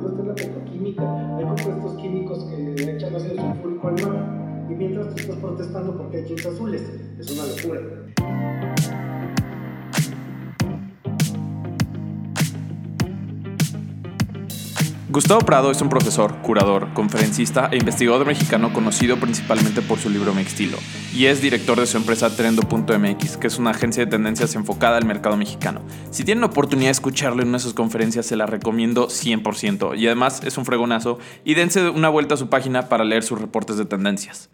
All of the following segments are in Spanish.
problema está en la petroquímica. Hay compuestos químicos que echan ácido sulfúrico al mar y mientras tú estás protestando porque hay azules. Es una locura. Gustavo Prado es un profesor, curador, conferencista e investigador mexicano conocido principalmente por su libro Mextilo y es director de su empresa Trendo.mx, que es una agencia de tendencias enfocada al mercado mexicano. Si tienen la oportunidad de escucharlo en una de sus conferencias, se la recomiendo 100% y además es un fregonazo y dense una vuelta a su página para leer sus reportes de tendencias.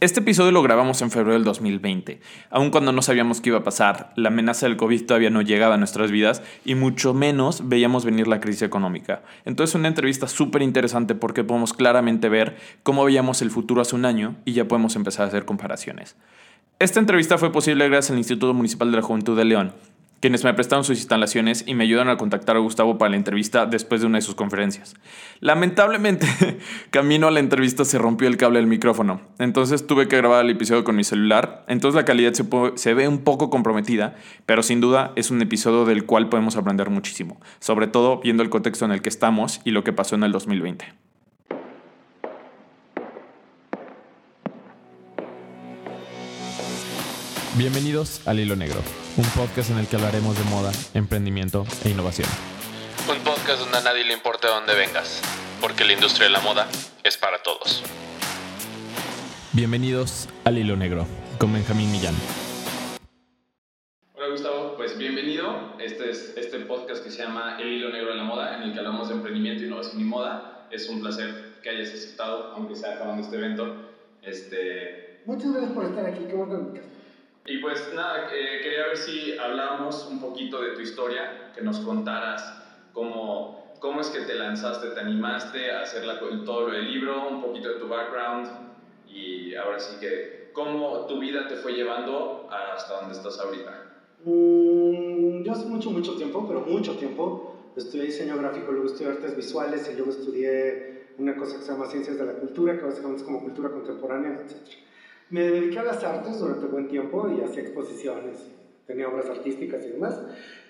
Este episodio lo grabamos en febrero del 2020, aun cuando no sabíamos qué iba a pasar, la amenaza del COVID todavía no llegaba a nuestras vidas y mucho menos veíamos venir la crisis económica. Entonces una entrevista súper interesante porque podemos claramente ver cómo veíamos el futuro hace un año y ya podemos empezar a hacer comparaciones. Esta entrevista fue posible gracias al Instituto Municipal de la Juventud de León, quienes me prestaron sus instalaciones y me ayudaron a contactar a Gustavo para la entrevista después de una de sus conferencias. Lamentablemente, camino a la entrevista se rompió el cable del micrófono, entonces tuve que grabar el episodio con mi celular, entonces la calidad se, se, ve un poco comprometida, pero sin duda es un episodio del cual podemos aprender muchísimo, sobre todo viendo el contexto en el que estamos y lo que pasó en el 2020. Bienvenidos al Hilo Negro, un podcast en el que hablaremos de moda, emprendimiento e innovación. Un podcast donde a nadie le importa de dónde vengas, porque la industria de la moda es para todos. Bienvenidos al Hilo Negro, con Benjamín Millán. Hola Gustavo, pues bienvenido. Este es este podcast que se llama El Hilo Negro de la Moda, en el que hablamos de emprendimiento, innovación y moda. Es un placer que hayas aceptado, aunque sea acabando este evento. Este... Muchas gracias por estar aquí, qué bueno y pues nada, eh, quería ver si hablamos un poquito de tu historia, que nos contaras cómo, cómo es que te lanzaste, te animaste a hacer la, todo el libro, un poquito de tu background y ahora sí que cómo tu vida te fue llevando hasta donde estás ahorita. Mm, yo hace mucho, mucho tiempo, pero mucho tiempo, estudié diseño gráfico, luego estudié artes visuales y luego estudié una cosa que se llama ciencias de la cultura, que básicamente es como cultura contemporánea, etc. Me dediqué a las artes durante buen tiempo y hacía exposiciones, tenía obras artísticas y demás.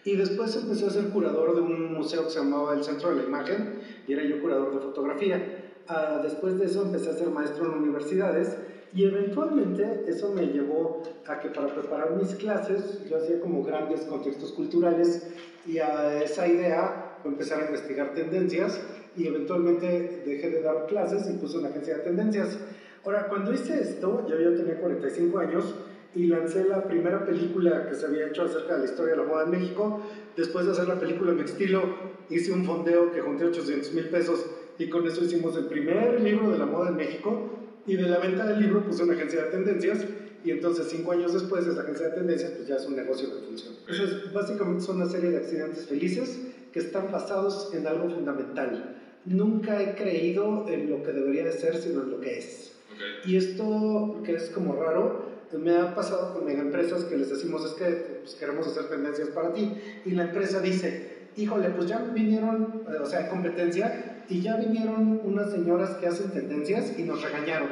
Y después empecé a ser curador de un museo que se llamaba el Centro de la Imagen y era yo curador de fotografía. Uh, después de eso empecé a ser maestro en universidades y eventualmente eso me llevó a que para preparar mis clases yo hacía como grandes contextos culturales y a esa idea empezar a investigar tendencias y eventualmente dejé de dar clases y puse una agencia de tendencias. Ahora, cuando hice esto, yo ya tenía 45 años y lancé la primera película que se había hecho acerca de la historia de la moda en México. Después de hacer la película Mi Estilo, hice un fondeo que junté 800 mil pesos y con eso hicimos el primer libro de la moda en México. Y de la venta del libro puse una agencia de tendencias y entonces cinco años después esa agencia de tendencias pues ya es un negocio que funciona. Entonces básicamente son una serie de accidentes felices que están basados en algo fundamental. Nunca he creído en lo que debería de ser, sino en lo que es. Y esto, que es como raro, me ha pasado con empresas que les decimos es que pues, queremos hacer tendencias para ti. Y la empresa dice, híjole, pues ya vinieron, o sea, competencia, y ya vinieron unas señoras que hacen tendencias y nos regañaron.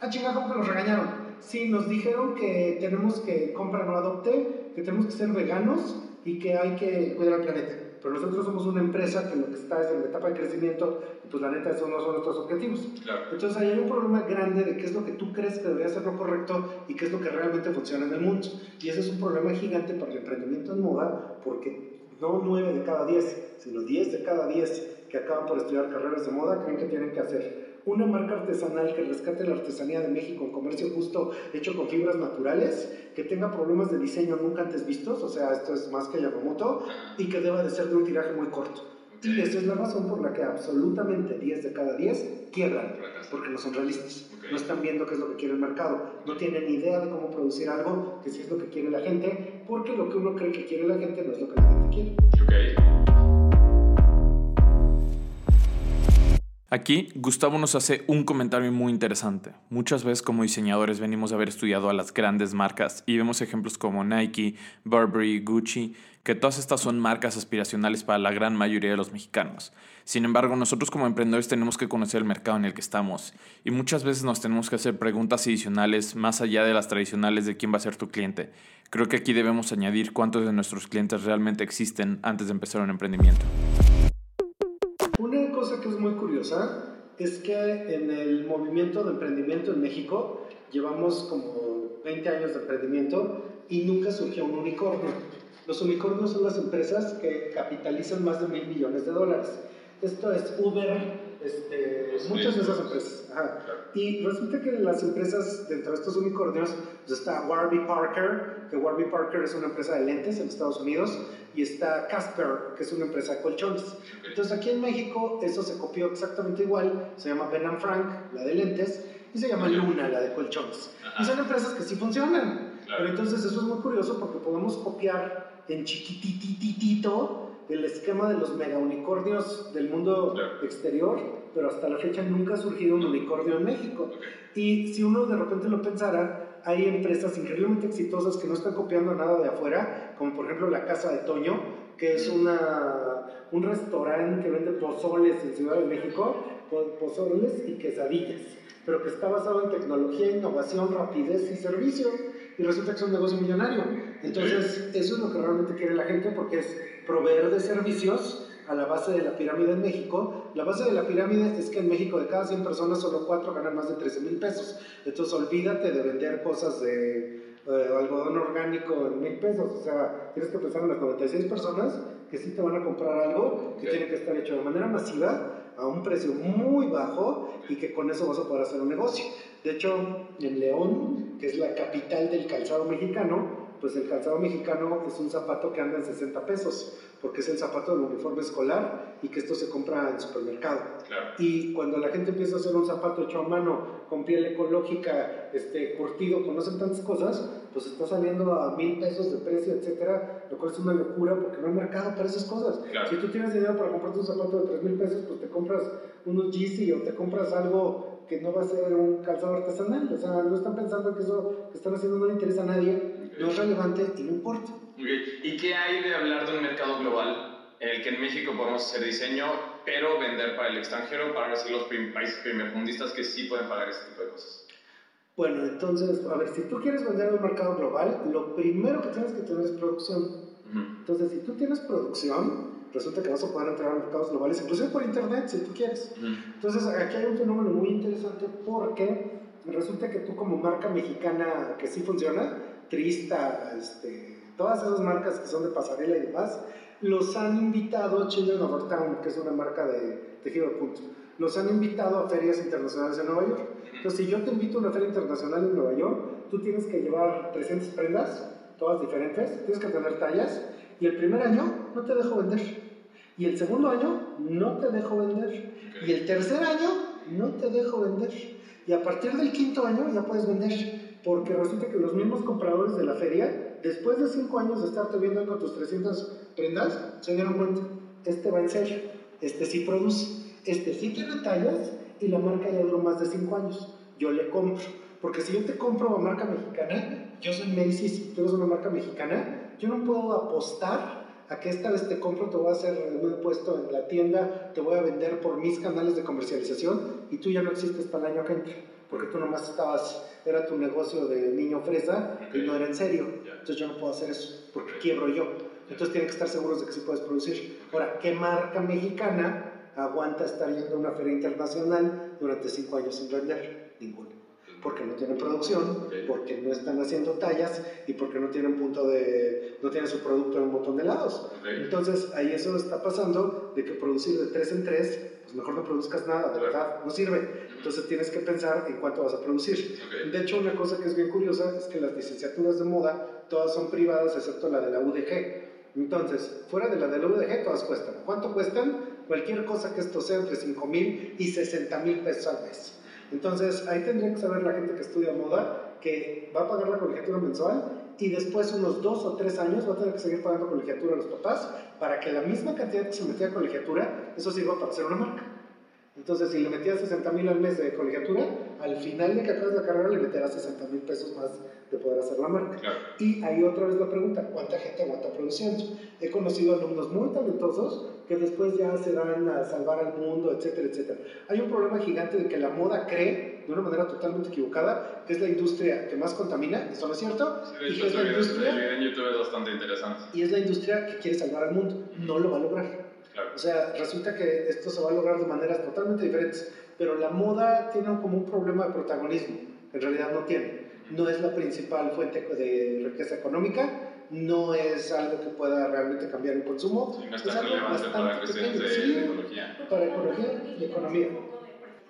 Ah, chingada, ¿cómo que nos regañaron? Sí, nos dijeron que tenemos que comprar no adopte, que tenemos que ser veganos y que hay que cuidar al planeta pero nosotros somos una empresa que lo que está es en la etapa de crecimiento y pues la neta esos no son nuestros objetivos. Claro. Entonces ahí hay un problema grande de qué es lo que tú crees que debería ser lo correcto y qué es lo que realmente funciona en el mundo. Y ese es un problema gigante para el emprendimiento en moda porque no 9 de cada 10, sino 10 de cada 10 que acaban por estudiar carreras de moda creen que tienen que hacer una marca artesanal que rescate la artesanía de México en comercio justo hecho con fibras naturales, que tenga problemas de diseño nunca antes vistos, o sea, esto es más que Yamamoto, y que deba de ser de un tiraje muy corto. Y esa es la razón por la que absolutamente 10 de cada 10 quiebran, porque no son realistas, no están viendo qué es lo que quiere el mercado, no tienen idea de cómo producir algo que sí es lo que quiere la gente, porque lo que uno cree que quiere la gente no es lo que la gente quiere. Okay. Aquí Gustavo nos hace un comentario muy interesante. Muchas veces como diseñadores venimos a haber estudiado a las grandes marcas y vemos ejemplos como Nike, Burberry, Gucci, que todas estas son marcas aspiracionales para la gran mayoría de los mexicanos. Sin embargo, nosotros como emprendedores tenemos que conocer el mercado en el que estamos y muchas veces nos tenemos que hacer preguntas adicionales más allá de las tradicionales de quién va a ser tu cliente. Creo que aquí debemos añadir cuántos de nuestros clientes realmente existen antes de empezar un emprendimiento. Una cosa curiosa es que en el movimiento de emprendimiento en México llevamos como 20 años de emprendimiento y nunca surgió un unicornio. Los unicornios son las empresas que capitalizan más de mil millones de dólares. Esto es Uber, este, muchas de esas empresas. Y resulta que las empresas dentro de estos unicornios pues está Warby Parker, que Warby Parker es una empresa de lentes en Estados Unidos, y está Casper, que es una empresa de colchones. Entonces aquí en México eso se copió exactamente igual, se llama Ben Frank, la de lentes, y se llama Luna, la de colchones. Y son empresas que sí funcionan. Pero entonces eso es muy curioso porque podemos copiar en chiquitititito el esquema de los mega unicornios del mundo exterior, pero hasta la fecha nunca ha surgido un unicornio en México. Y si uno de repente lo pensara, hay empresas increíblemente exitosas que no están copiando nada de afuera, como por ejemplo la Casa de Toño, que es una, un restaurante que vende pozoles en Ciudad de México, pozoles y quesadillas, pero que está basado en tecnología, innovación, rapidez y servicio y resulta que es un negocio millonario. Entonces, eso es lo que realmente quiere la gente porque es proveer de servicios a la base de la pirámide en México. La base de la pirámide es que en México de cada 100 personas solo 4 ganan más de 13 mil pesos. Entonces, olvídate de vender cosas de eh, algodón orgánico en mil pesos. O sea, tienes que pensar en las 96 personas que sí te van a comprar algo que tiene que estar hecho de manera masiva a un precio muy bajo y que con eso vas a poder hacer un negocio. De hecho, en León, que es la capital del calzado mexicano, pues el calzado mexicano es un zapato que anda en 60 pesos, porque es el zapato del uniforme escolar y que esto se compra en supermercado. Y cuando la gente empieza a hacer un zapato hecho a mano, con piel ecológica, este, curtido, conocen tantas cosas, pues está saliendo a mil pesos de precio, etcétera, lo cual es una locura porque no hay mercado para esas cosas. Si tú tienes dinero para comprarte un zapato de 3 mil pesos, pues te compras unos Yeezy o te compras algo que no va a ser un calzado artesanal. O sea, no están pensando que eso que están haciendo no le interesa a nadie, no es relevante y no importa. ¿Y qué hay de hablar de un mercado global en el que en México podemos hacer diseño, pero vender para el extranjero, para ver los países primermundistas que sí pueden pagar este tipo de cosas? Bueno, entonces, a ver, si tú quieres vender a un mercado global, lo primero que tienes que tener es producción. Entonces, si tú tienes producción, resulta que vas a poder entrar a mercados globales, inclusive por internet, si tú quieres. Entonces, aquí hay un fenómeno muy interesante porque resulta que tú como marca mexicana que sí funciona, Trista, este, todas esas marcas que son de pasarela y demás, los han invitado a Children of Town, que es una marca de tejido de punto. Los han invitado a ferias internacionales en Nueva York. Entonces, si yo te invito a una feria internacional en Nueva York, tú tienes que llevar 300 prendas, todas diferentes, tienes que tener tallas, y el primer año no te dejo vender. Y el segundo año no te dejo vender. Y el tercer año no te dejo vender. Y a partir del quinto año ya puedes vender. Porque resulta que los mismos compradores de la feria, después de cinco años de estarte viendo con tus 300 prendas, se dieron cuenta, este va en serio, este sí produce, este sí tiene tallas y la marca ya duró más de cinco años. Yo le compro. Porque si yo te compro a marca mexicana, yo soy Macy's, tú eres una marca mexicana, yo no puedo apostar a que esta vez te compro, te voy a hacer un puesto en la tienda, te voy a vender por mis canales de comercialización y tú ya no existes para el año que entra, porque tú nomás estabas, era tu negocio de niño fresa y no era en serio. Entonces yo no puedo hacer eso, porque quiebro yo. Entonces tienen que estar seguros de que sí puedes producir. Ahora, ¿qué marca mexicana aguanta estar yendo a una feria internacional durante cinco años sin vender? Ninguna porque no tienen producción, porque no están haciendo tallas y porque no tienen punto de, no tienen su producto en un montón de lados. Entonces ahí eso está pasando de que producir de tres en tres, pues mejor no produzcas nada, de verdad, no sirve. Entonces tienes que pensar en cuánto vas a producir. De hecho, una cosa que es bien curiosa es que las licenciaturas de moda todas son privadas excepto la de la UDG. Entonces, fuera de la de la UDG, todas cuestan. ¿Cuánto cuestan? Cualquier cosa que esto sea entre 5 mil y 60 mil pesos al mes. Entonces, ahí tendría que saber la gente que estudia moda que va a pagar la colegiatura mensual y después unos dos o tres años va a tener que seguir pagando colegiatura a los papás para que la misma cantidad que se metía a colegiatura, eso sirva para hacer una marca. Entonces, si le metías 60 mil al mes de colegiatura, al final de que acabes la carrera le meterás 60 mil pesos más de poder hacer la marca. Y ahí otra vez la pregunta, ¿cuánta gente aguanta produciendo? He conocido alumnos muy talentosos que después ya se van a salvar al mundo, etcétera, etcétera. Hay un problema gigante de que la moda cree, de una manera totalmente equivocada, que es la industria que más contamina, ¿eso no es cierto? y que es la industria, en YouTube es bastante interesante. Y es la industria que quiere salvar al mundo, no lo va a lograr. O sea, resulta que esto se va a lograr de maneras totalmente diferentes, pero la moda tiene como un problema de protagonismo, en realidad no tiene. No es la principal fuente de riqueza económica, no es algo que pueda realmente cambiar el consumo. no es tan relevante para cuestiones de, ecología. Para ecología y economía.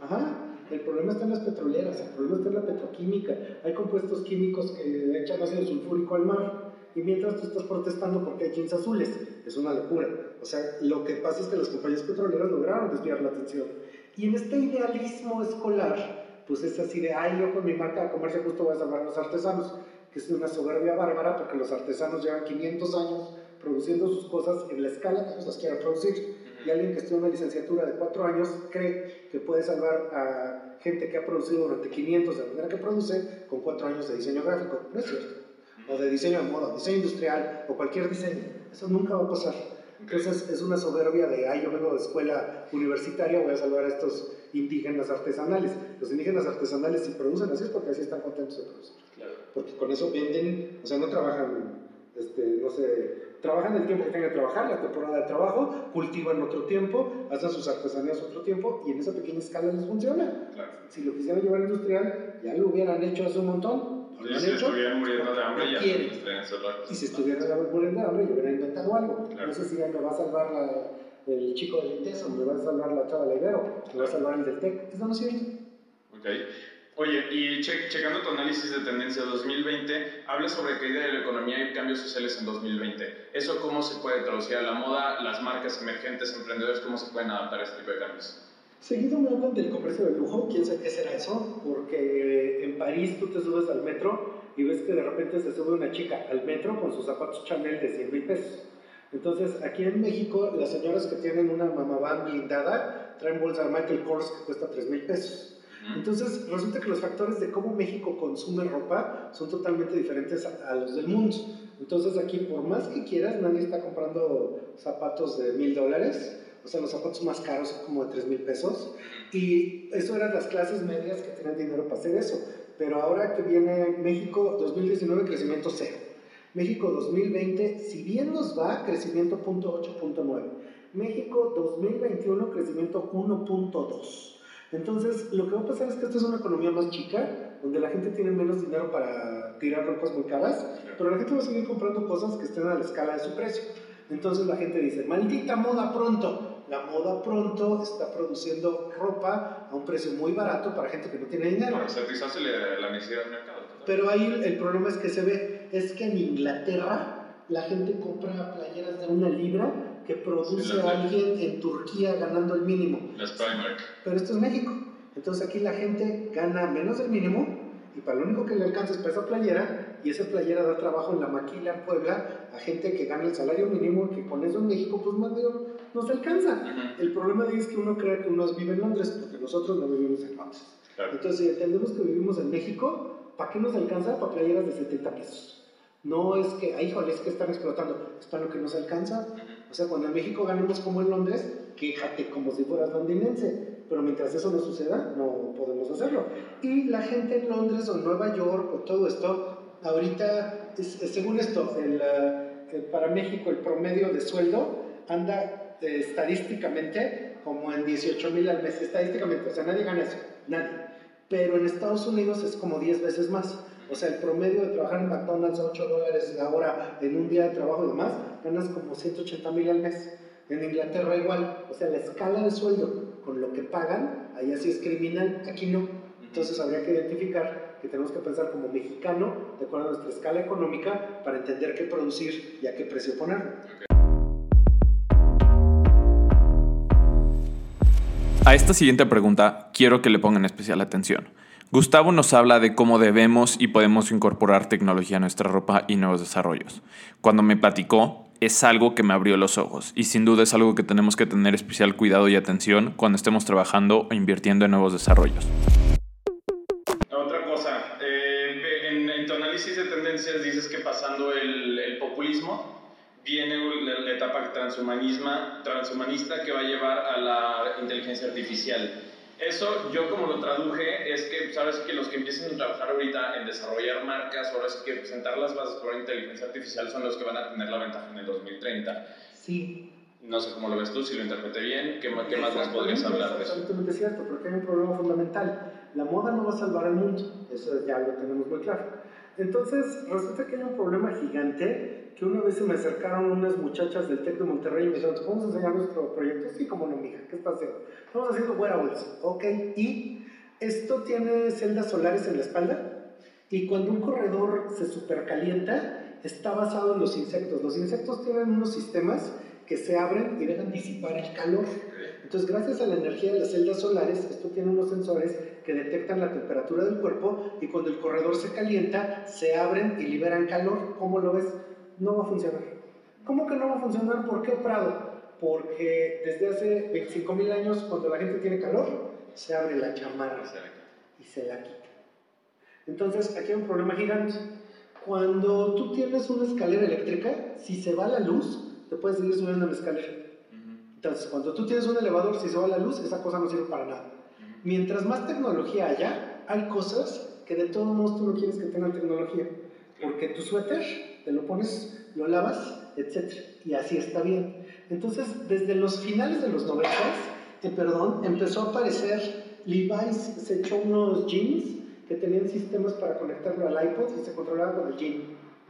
Ajá. El problema está en las petroleras, el problema está en la petroquímica. Hay compuestos químicos que echan ácido sulfúrico al mar y mientras tú estás protestando porque hay jeans azules. Es una locura. O sea, lo que pasa es que las compañías petroleras lograron desviar la atención. Y en este idealismo escolar, pues es así de, ay, yo con mi marca de comercio justo voy a salvar a los artesanos, que es una soberbia bárbara porque los artesanos llevan 500 años produciendo sus cosas en la escala que ellos las quieran producir y alguien que estudia una licenciatura de cuatro años cree que puede salvar a gente que ha producido durante 500 de la manera que produce con cuatro años de diseño gráfico. No es cierto. O de diseño de moda, diseño industrial o cualquier diseño. Eso nunca va a pasar. Entonces es una soberbia de, ay, yo vengo de escuela universitaria, voy a salvar a estos indígenas artesanales. Los indígenas artesanales si producen así es porque así están contentos de producir. Porque con eso venden, o sea, no trabajan, este, no sé, trabajan el tiempo que tengan que trabajar, la temporada de trabajo, cultivan otro tiempo, hacen sus artesanías otro tiempo y en esa pequeña escala les funciona. Si lo quisieran llevar industrial, ya lo hubieran hecho hace un montón. Y si estuvieran muriendo de hambre, ya Y si estuvieran muriendo de hambre, ya hubieran inventado algo. No sé si ya me va a salvar el chico del INTES me va a salvar la chava de Ibero, me va a salvar el del TEC. Eso no es cierto. Okay. Oye, y checando tu análisis de tendencia 2020, habla sobre caída de la economía y cambios sociales en 2020. ¿Eso cómo se puede traducir a la moda? ¿Las marcas emergentes, emprendedores, cómo se pueden adaptar a este tipo de cambios? Seguido me hablan del comercio de lujo, quién sabe qué será eso, porque en París tú te subes al metro y ves que de repente se sube una chica al metro con sus zapatos Chanel de 100 mil pesos. Entonces, aquí en México, las señoras que tienen una mamá blindada traen bolsa de Michael Kors que cuesta 3 mil pesos. Entonces, resulta que los factores de cómo México consume ropa son totalmente diferentes a, los del mundo. Entonces, aquí, por más que quieras, nadie está comprando zapatos de mil dólares. O sea, los zapatos más caros son como de tres mil pesos. Y eso eran las clases medias que tenían dinero para hacer eso. Pero ahora que viene México 2019, crecimiento cero. México 2020, si bien nos va, crecimiento 0.8.9. México 2021, crecimiento 1.2. Entonces, lo que va a pasar es que esta es una economía más chica, donde la gente tiene menos dinero para tirar ropas muy caras, pero la gente va a seguir comprando cosas que estén a la escala de su precio. Entonces la gente dice, maldita moda pronto. La moda pronto está produciendo ropa a un precio muy barato para gente que no tiene dinero. Para satisfacer la necesidad del mercado. Pero ahí el problema es que se ve, es que en Inglaterra la gente compra playeras de una libra que produce alguien en Turquía ganando el mínimo. Las Primark. Pero esto es México. Entonces aquí la gente gana menos del mínimo y para lo único que le alcanza es para esa playera y esa playera da trabajo en la maquila en Puebla a gente que gana el salario mínimo que con eso en México pues más de no se alcanza. El problema es que uno cree que uno vive en Londres porque nosotros no vivimos en Londres. Entonces si entendemos que vivimos en México, ¿para qué nos alcanza? Para playeras de 70 pesos. No es que, ay, híjole, es que están explotando, es para lo que nos alcanza. O sea, cuando en México ganemos como en Londres, quéjate como si fueras londinense. Pero mientras eso no suceda, no podemos hacerlo. Y la gente en Londres o en Nueva York o todo esto, ahorita, según esto, el, para México el promedio de sueldo anda eh, estadísticamente como en 18 mil al mes, estadísticamente, o sea, nadie gana eso, nadie. Pero en Estados Unidos es como 10 veces más. O sea, el promedio de trabajar en McDonald's a 8 dólares la hora en un día de trabajo y demás, ganas como 180 mil al mes. En Inglaterra igual. O sea, la escala de sueldo con lo que pagan, ahí así es criminal, aquí no. Entonces habría que identificar que tenemos que pensar como mexicano, de acuerdo a nuestra escala económica, para entender qué producir y a qué precio poner. A esta siguiente pregunta quiero que le pongan especial atención Gustavo nos habla de cómo debemos y podemos incorporar tecnología a nuestra ropa y nuevos desarrollos. Cuando me platicó, es algo que me abrió los ojos y sin duda es algo que tenemos que tener especial cuidado y atención cuando estemos trabajando o invirtiendo en nuevos desarrollos. Otra cosa, eh, en, tu análisis de tendencias dices que pasando el, el populismo viene la, la etapa transhumanista que va a llevar a la inteligencia artificial. Eso yo como lo traduje es que sabes que los que empiecen a trabajar ahorita en desarrollar marcas, ahora sí que sentar las bases por inteligencia artificial son los que van a tener la ventaja en el 2030. Sí, No sé cómo lo ves tú, si lo interpreté bien, ¿qué, qué más nos podrías hablar de eso? Absolutamente cierto, porque hay un problema fundamental. La moda no va a salvar al mundo, eso ya lo tenemos muy claro. Entonces, resulta que hay un problema gigante que una vez se me acercaron unas muchachas del TEC de Monterrey y me dijeron, ¿te podemos enseñar nuestro proyecto? Sí, como no, mija, ¿qué estás haciendo? Estamos haciendo wearables, ok, y esto tiene celdas solares en la espalda y cuando un corredor se supercalienta, está basado en los insectos. Los insectos tienen unos sistemas que se abren y dejan disipar el calor. Entonces, gracias a la energía de las celdas solares, esto tiene unos sensores que detectan la temperatura del cuerpo y cuando el corredor se calienta, se abren y liberan calor. ¿Cómo lo ves? No va a funcionar. ¿Cómo que no va a funcionar? ¿Por qué Prado? Porque desde hace 25.000 años, cuando la gente tiene calor, se abre la chamarra y se la quita. Entonces, aquí hay un problema gigante. Cuando tú tienes una escalera eléctrica, si se va la luz, te puedes seguir subiendo en la escalera. Entonces, cuando tú tienes un elevador, si se va la luz, esa cosa no sirve para nada. Mientras más tecnología haya, hay cosas que de todos modos tú no quieres que tengan tecnología. Porque tu suéter, te lo pones, lo lavas, etc. Y así está bien. Entonces, desde los finales de los 90, eh, perdón, empezó a aparecer, Levi's se echó unos jeans que tenían sistemas para conectarlo al iPod y se controlaba con el jean.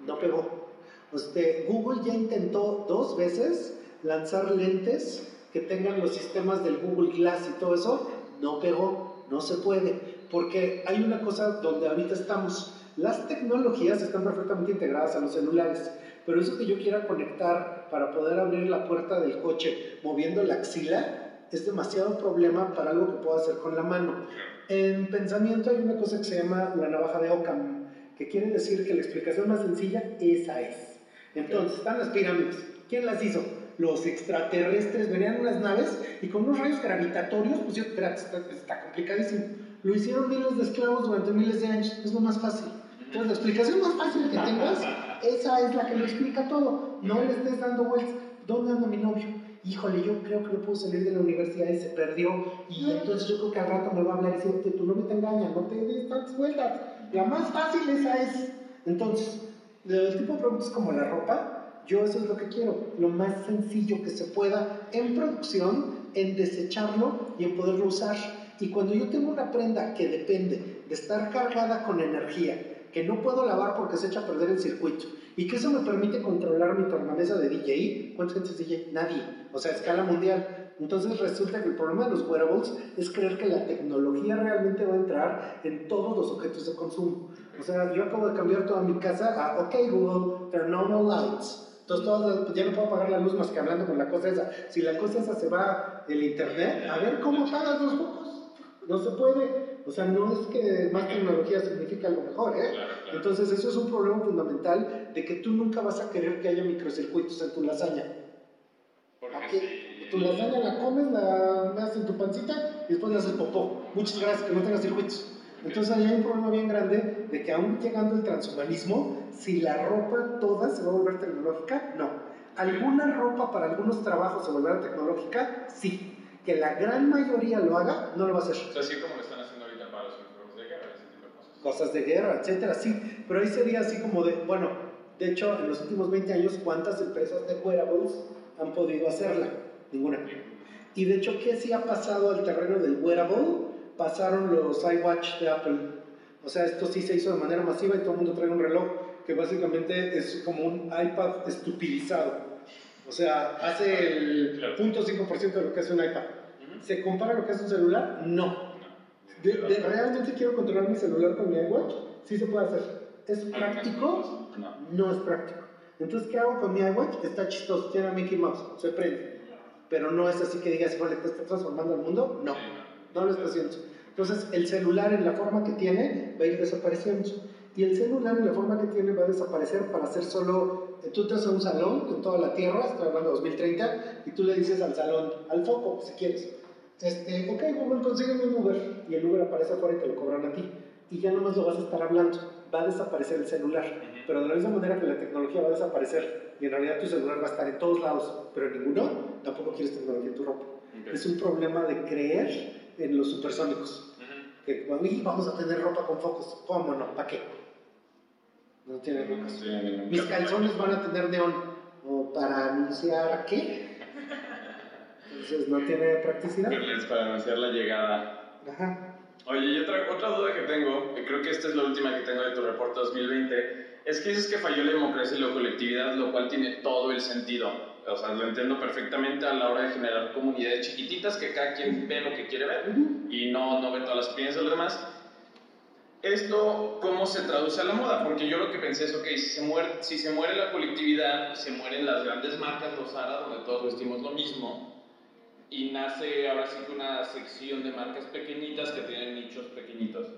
No pegó. Este, Google ya intentó dos veces lanzar lentes que tengan los sistemas del Google Glass y todo eso, no pegó, no se puede, porque hay una cosa donde ahorita estamos, las tecnologías están perfectamente integradas a los celulares, pero eso que yo quiera conectar para poder abrir la puerta del coche moviendo la axila es demasiado problema para algo que puedo hacer con la mano. En pensamiento hay una cosa que se llama la navaja de Occam, que quiere decir que la explicación más sencilla, esa es. Entonces, están las pirámides. ¿Quién las hizo? Los extraterrestres venían unas naves y con unos rayos gravitatorios, pues yo, espérate, está, complicadísimo. Lo hicieron miles de esclavos durante miles de años, es lo más fácil. Entonces, la explicación más fácil que tengas, esa es la que lo explica todo. No le estés dando vueltas. ¿Dónde anda mi novio? Híjole, yo creo que no pudo salir de la universidad y se perdió. Y entonces yo creo que al rato me va a hablar y decir, tu novio te engaña, no te des tantas vueltas. La más fácil esa es. Entonces, el tipo de productos como la ropa, yo eso es lo que quiero, lo más sencillo que se pueda en producción, en desecharlo y en poderlo usar. Y cuando yo tengo una prenda que depende de estar cargada con energía, que no puedo lavar porque se echa a perder el circuito, y que eso me permite controlar mi tornamesa de DJ, ¿cuánta gente es DJ? Nadie, o sea, a escala mundial. Entonces resulta que el problema de los wearables es creer que la tecnología realmente va a entrar en todos los objetos de consumo. O sea, yo acabo de cambiar toda mi casa a, ok Google, turn on all lights. Entonces todas pues, ya no puedo apagar la luz más que hablando con la cosa esa. Si la cosa esa se va el internet, a ver cómo apagas los focos. No se puede. O sea, no es que más tecnología significa algo mejor, ¿eh? Entonces eso es un problema fundamental de que tú nunca vas a querer que haya microcircuitos en tu lasaña. Porque tu lasaña la comes, la metes en tu pancita y después le haces popó. Muchas gracias, que no tengas circuitos. Entonces ahí hay un problema bien grande de que aún llegando el transhumanismo, si la ropa toda se va a volver tecnológica, no. ¿Alguna ropa para algunos trabajos se volverá tecnológica? Sí. Que la gran mayoría lo haga, no lo va a hacer. O sea, así como lo están haciendo ahorita para los uniformes de guerra, ese tipo de cosas. Cosas de guerra, etcétera, sí. Pero ahí sería así como de, bueno, de hecho, en los últimos 20 años, ¿cuántas empresas de wearables han podido hacerla? Ninguna. Y de hecho, ¿qué sí ha pasado al terreno del wearable? Pasaron los iWatch de Apple. O sea, esto sí se hizo de manera masiva y todo el mundo trae un reloj que básicamente es como un iPad estupidizado. O sea, hace el 0.5% de lo que hace un iPad. ¿Se compara lo que hace un celular? No. De, ¿Realmente quiero controlar mi celular con mi iWatch? Sí se puede hacer. ¿Es práctico? No es práctico. Entonces, ¿qué hago con mi iWatch? Está chistoso, tiene a Mickey Mouse, se prende. Pero no es así que digas, vale, ¿te está transformando el mundo? No no lo está haciendo. Entonces, el celular en la forma que tiene va a ir desapareciendo. Y el celular en la forma que tiene va a desaparecer para hacer solo. Eh, tú te haces un salón en toda la Tierra, estoy hablando de 2030, y tú le dices al salón, al foco, si quieres, este, ok, Google, consígueme un Uber. Y el Uber aparece afuera y te lo cobran a ti. Y ya nomás lo vas a estar hablando. Va a desaparecer el celular. Pero de la misma manera que la tecnología va a desaparecer, y en realidad tu celular va a estar en todos lados, pero en ninguno, tampoco quieres tecnología en tu ropa. Es un problema de creer en los supersónicos. Que vamos a tener ropa con focos. ¿Cómo no? ¿Para qué? No tiene Mis calzones van a tener neón. ¿O para anunciar qué? Entonces no tiene practicidad. Para anunciar la llegada. Ajá. Oye, y otra, otra duda que tengo, que creo que esta es la última que tengo de tu reporte 2020, es que dices que falló la democracia y la colectividad, lo cual tiene todo el sentido. O sea, lo entiendo perfectamente a la hora de generar comunidades chiquititas que cada quien ve lo que quiere ver y no, no ve todas las opiniones de los demás. ¿Esto cómo se traduce a la moda? Porque yo lo que pensé es, ok, si se muere, si se muere la colectividad, se mueren las grandes marcas, los Zara, donde todos vestimos lo mismo, y nace ahora sí una sección de marcas pequeñitas que tienen nichos pequeñitos.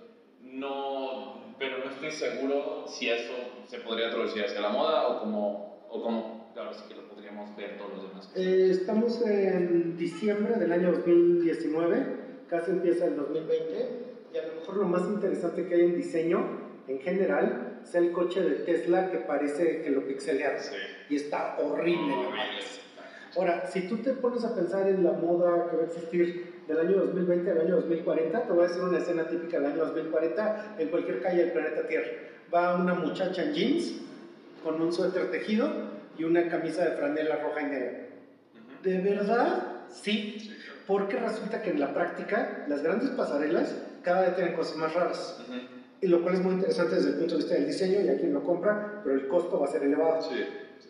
No, pero no estoy seguro si eso se podría traducir hacia la moda o como, o como ahora sí que lo podríamos ver todos los demás. Eh, estamos en diciembre del año 2019, casi empieza el 2020 y a lo mejor lo más interesante que hay en diseño en general es el coche de Tesla que parece que lo pixelearon y está horrible. Ahora, si tú te pones a pensar en la moda que va a existir del año 2020 al año 2040, te voy a decir una escena típica del año 2040 en cualquier calle del planeta Tierra. Va una muchacha en jeans con un suéter tejido y una camisa de franela roja y negra. ¿De verdad? Sí. Porque resulta que en la práctica las grandes pasarelas cada vez tienen cosas más raras. Y lo cual es muy interesante desde el punto de vista del diseño y a quien lo compra, pero el costo va a ser elevado. Sí.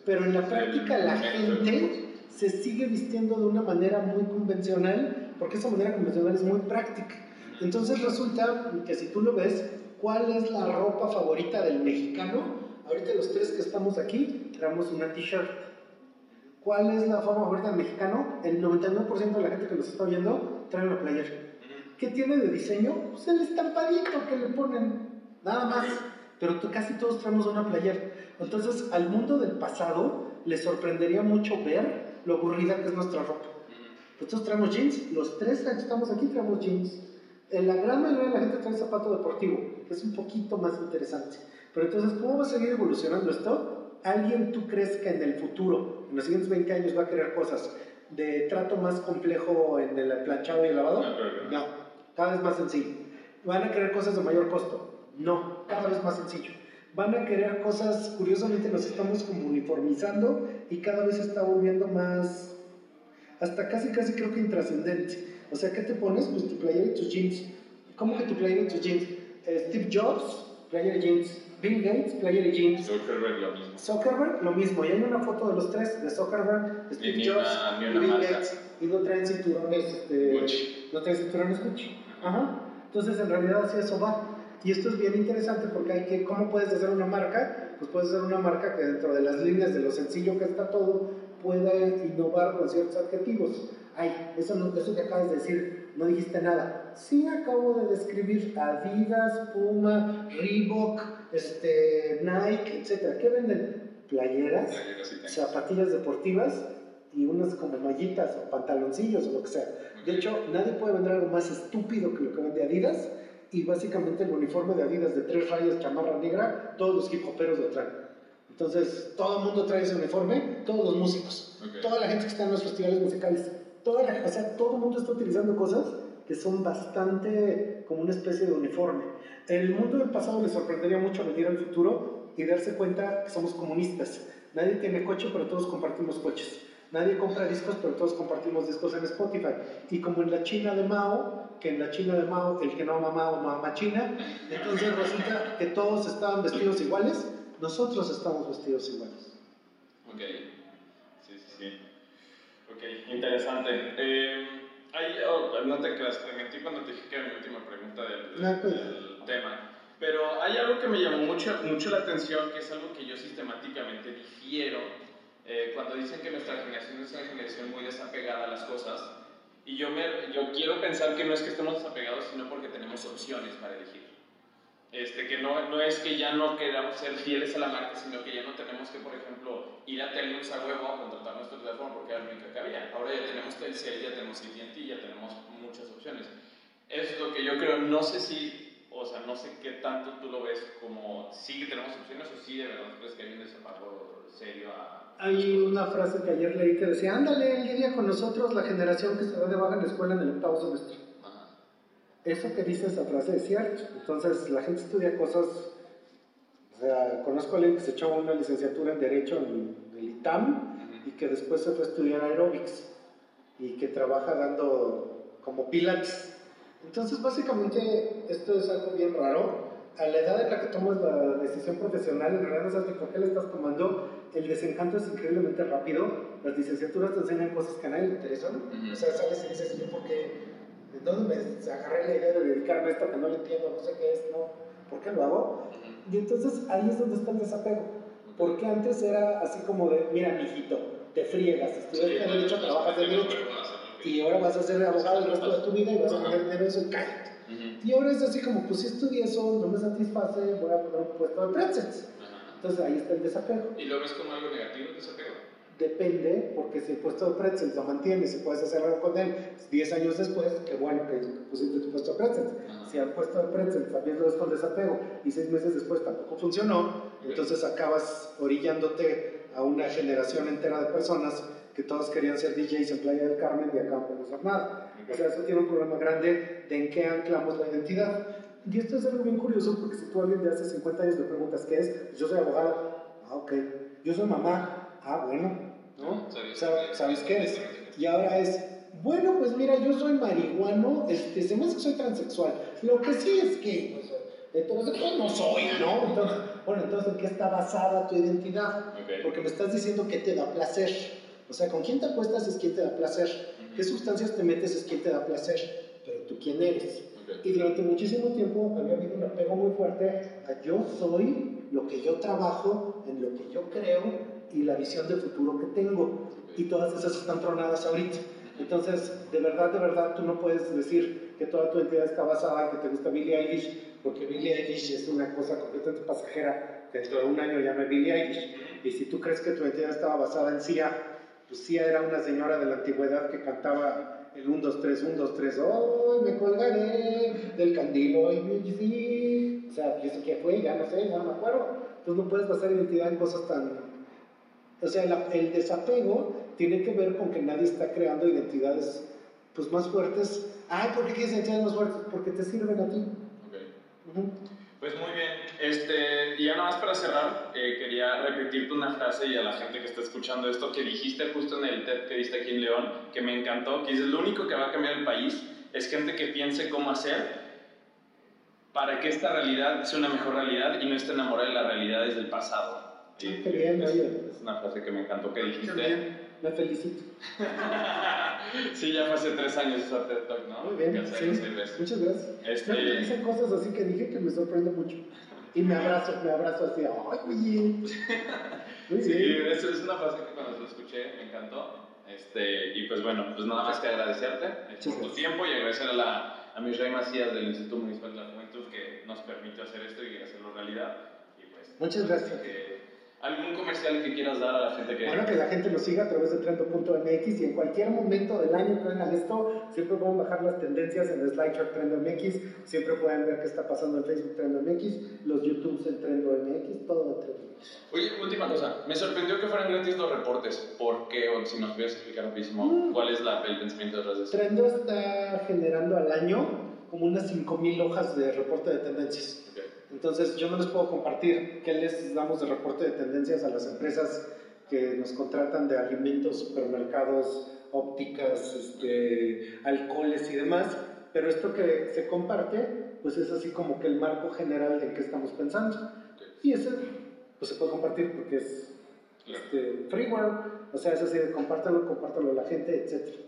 Pero en la práctica la gente se sigue vistiendo de una manera muy convencional, porque esa manera convencional es muy práctica. Entonces resulta que si tú lo ves, ¿cuál es la ropa favorita del mexicano? Ahorita los tres que estamos aquí traemos una t-shirt. ¿Cuál es la forma favorita del mexicano? El 99% de la gente que nos está viendo trae una playera. ¿Qué tiene de diseño? Pues el estampadito que le ponen, nada más. Pero casi todos traemos una playera. Entonces, al mundo del pasado le sorprendería mucho ver lo aburrida que es nuestra ropa. Nosotros traemos jeans, los tres que estamos aquí traemos jeans. En la gran mayoría de la gente trae zapato deportivo, que es un poquito más interesante. Pero entonces, ¿cómo va a seguir evolucionando esto? ¿Alguien tú crees que en el futuro, en los siguientes 20 años, va a querer cosas de trato más complejo en el planchado y el lavado? No, cada vez más sencillo. ¿Van a querer cosas de mayor costo? No, cada vez más sencillo van a querer cosas, curiosamente nos estamos como uniformizando y cada vez se está volviendo más, hasta casi casi creo que intrascendente. O sea, ¿qué te pones? Pues tu playera y tus jeans. ¿Cómo que tu playera y tus jeans? Eh, Steve Jobs, playera y jeans. Bill Gates, playera y jeans. Zuckerberg lo mismo. Zuckerberg lo mismo. Y hay una foto de los tres, de Zuckerberg, Steve Jobs y Bill Gates. Y no traen cinturones, este, Gucci. no traen cinturones Gucci. Ajá. Entonces, en realidad así eso va. Y esto es bien interesante porque hay que, ¿cómo puedes hacer una marca? Pues puedes hacer una marca que dentro de las líneas de lo sencillo que está todo, pueda innovar con ciertos adjetivos. Ay, eso, no, eso que acabas de decir, no dijiste nada. Sí acabo de describir Adidas, Puma, Reebok, este, Nike, etc. ¿Qué venden? Playeras, zapatillas deportivas y unas como mallitas o pantaloncillos o lo que sea. De hecho, nadie puede vender algo más estúpido que lo que vende Adidas y básicamente el uniforme de Adidas de tres rayas, chamarra negra, todos los hip hoperos lo traen. Entonces, todo el mundo trae ese uniforme, todos los músicos, toda la gente que está en los festivales musicales, toda la, o sea, todo el mundo está utilizando cosas que son bastante como una especie de uniforme. El mundo del pasado le sorprendería mucho venir al futuro y darse cuenta que somos comunistas. Nadie tiene coche, pero todos compartimos coches. Nadie compra discos, pero todos compartimos discos en Spotify. Y como en la China de Mao, que en la China de Mao, el que no ama Mao no ama China, entonces resulta que todos estaban vestidos iguales, nosotros estamos vestidos iguales. Ok, sí, sí, sí. Ok, interesante. Eh, oh, no te creas, te mentí cuando te dije que era mi última pregunta del, No, pues. del tema. Pero hay algo que me llamó mucho, mucho la atención, que es algo que yo sistemáticamente difiero eh, cuando dicen que nuestra generación es una generación muy desapegada a las cosas. Y yo, me, yo quiero pensar que no es que estemos desapegados, sino porque tenemos opciones para elegir. Este, que no, no es que ya no queramos ser fieles a la marca, sino que ya no tenemos que, por ejemplo, ir a Telmex a huevo a contratar nuestro teléfono porque era la única que había. Ahora ya tenemos Telcel, ya tenemos AT&T, ya tenemos muchas opciones. Eso es lo que yo creo, no sé si, o sea, no sé qué tanto tú lo ves como, sí que tenemos opciones o sí de verdad crees que hay un desapego serio a... Hay una frase que ayer leí que decía, ándale, lidia con nosotros la generación que se va de baja en la escuela en el octavo semestre. Eso que dice esa frase es cierto. Entonces, la gente estudia cosas. O sea, conozco a alguien que se echó una licenciatura en Derecho en el ITAM y que después se fue a estudiar aerobics. y que trabaja dando como pilates. Entonces, básicamente, esto es algo bien raro. A la edad en la que tomas la decisión profesional, en realidad no sabes por qué la estás tomando. El desencanto es increíblemente rápido. Las licenciaturas te enseñan cosas que a nadie le interesan. O sea, sales y dices, yo, ¿por qué? ¿De dónde me agarré la idea de dedicarme a esto que no le entiendo? No sé qué es, ¿no? ¿Por qué lo hago? Y entonces ahí es donde está el desapego. Porque antes era así como de, mira, mijito, te friegas, estudias sí, derecho, trabajas de derecho, y ahora vas a ser abogado el resto de tu vida y vas a tener dinero eso y cállate. Y ahora es así como, pues si estudié eso, no me satisface, voy a poner un puesto de pretzels. Entonces ahí está el desapego. ¿Y lo ves como algo negativo el desapego? Depende, porque si el puesto de pretzels lo mantienes y puedes hacer algo con él 10 años después, qué bueno que pusiste tu puesto de pretzels. Si al puesto de pretzels también lo ves con desapego y 6 meses después tampoco funcionó, entonces acabas orillándote a una generación entera de personas que todos querían ser DJs en Playa del Carmen y por no ser nada. O sea, eso tiene un problema grande de en qué anclamos la identidad. Y esto es algo bien curioso porque si tú a alguien de hace 50 años le preguntas qué es, pues yo soy abogado, ah, ok. Yo soy mamá, ah, bueno, ¿no? ¿Sabes, ¿Sabes qué es? Y ahora es, bueno, pues mira, yo soy marihuano, este, se me hace que soy transexual. Lo que sí es que, pues, heterosexual no soy, ¿no? Entonces, bueno, entonces, ¿en qué está basada tu identidad? Porque me estás diciendo que te da placer. O sea, con quién te acuestas es quien te da placer. ¿Qué sustancias te metes es quien te da placer? Pero tú quién eres. Y durante muchísimo tiempo había habido un apego muy fuerte a yo soy lo que yo trabajo, en lo que yo creo y la visión de futuro que tengo. Y todas esas están tronadas ahorita. Entonces, de verdad, de verdad, tú no puedes decir que toda tu identidad está basada en que te gusta Billie Eilish, porque Billie Eilish es una cosa completamente pasajera. Dentro de un año ya no es Billie Eilish. Y si tú crees que tu identidad estaba basada en Sia, pues Sia era una señora de la antigüedad que cantaba el 1, 2, 3, 1, 2, 3, hoy me colgaré del candilo y sí. O sea, ¿y eso fue? Ya no sé, ya no me acuerdo. Entonces no puedes basar identidad en cosas tan... O sea, el desapego tiene que ver con que nadie está creando identidades pues, más fuertes. Ay, ¿por qué quieres identidades más fuertes? Porque te sirven a ti. Okay. Pues muy bien. Este, y ya nada más para cerrar, eh, quería repetirte una frase y a la gente que está escuchando esto que dijiste justo en el TED que diste aquí en León, que me encantó, que dices, lo único que va a cambiar el país es gente que piense cómo hacer para que esta realidad sea una mejor realidad y no esté enamorada de las realidades del pasado. Qué bien, es, es, una frase que me encantó que dijiste. Bien. Me felicito. sí, ya fue hace tres años esa TED Talk, ¿no? Muy bien, sí. Muchas gracias. Este... Dicen cosas así que dije que me sorprende mucho. Y me abrazo, me abrazo así, ¡ay, muy sí, es, es una frase que cuando lo escuché me encantó. Este, y pues bueno, pues nada más que agradecerte por tu tiempo y agradecer a, la, a mis rey Macías del Instituto Municipal de la Juventud que nos permitió hacer esto y hacerlo realidad. Y pues, Muchas gracias. ¿Algún comercial que quieras dar a la gente que.? Bueno, que la gente lo siga a través de trendo.mx y en cualquier momento del año que vengan esto, siempre pueden bajar las tendencias en el SlideChart Trendo.mx, siempre pueden ver qué está pasando en Facebook Trendo.mx, los YouTubes en Trendo.mx, todo en Trendo.mx. Oye, última cosa, me sorprendió que fueran gratis los reportes. ¿Por qué? O si nos pudieras explicar rapidísimo, mm. ¿cuál es la, el pensamiento detrás de eso? Trendo está generando al año como unas 5.000 hojas de reporte de tendencias. Entonces yo no les puedo compartir qué les damos de reporte de tendencias a las empresas que nos contratan de alimentos, supermercados, ópticas, este, alcoholes y demás, pero esto que se comparte, pues es así como que el marco general de qué estamos pensando. Y ese pues se puede compartir porque es este, freeware, o sea, es así de compártelo, compártelo a la gente, etc.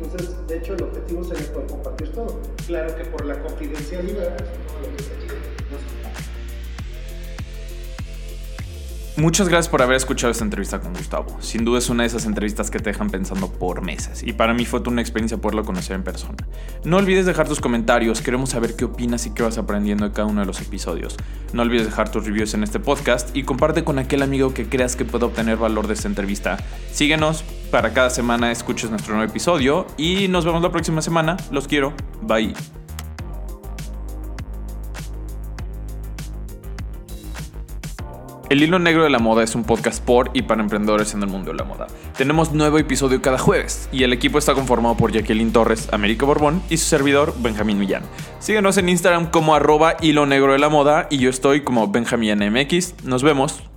Entonces, de hecho, el objetivo sería poder compartir todo. Claro que por la confidencialidad, Muchas gracias por haber escuchado esta entrevista con Gustavo. Sin duda es una de esas entrevistas que te dejan pensando por meses y para mí fue toda una experiencia poderlo conocer en persona. No olvides dejar tus comentarios, queremos saber qué opinas y qué vas aprendiendo de cada uno de los episodios. No olvides dejar tus reviews en este podcast y comparte con aquel amigo que creas que pueda obtener valor de esta entrevista. Síguenos para cada semana escuches nuestro nuevo episodio y nos vemos la próxima semana. Los quiero. Bye. El Hilo Negro de la Moda es un podcast por y para emprendedores en el mundo de la moda. Tenemos nuevo episodio cada jueves y el equipo está conformado por Jacqueline Torres, América Borbón y su servidor Benjamín Millán. Síguenos en Instagram como arroba Hilo Negro de la Moda y yo estoy como Benjamín MX. Nos vemos.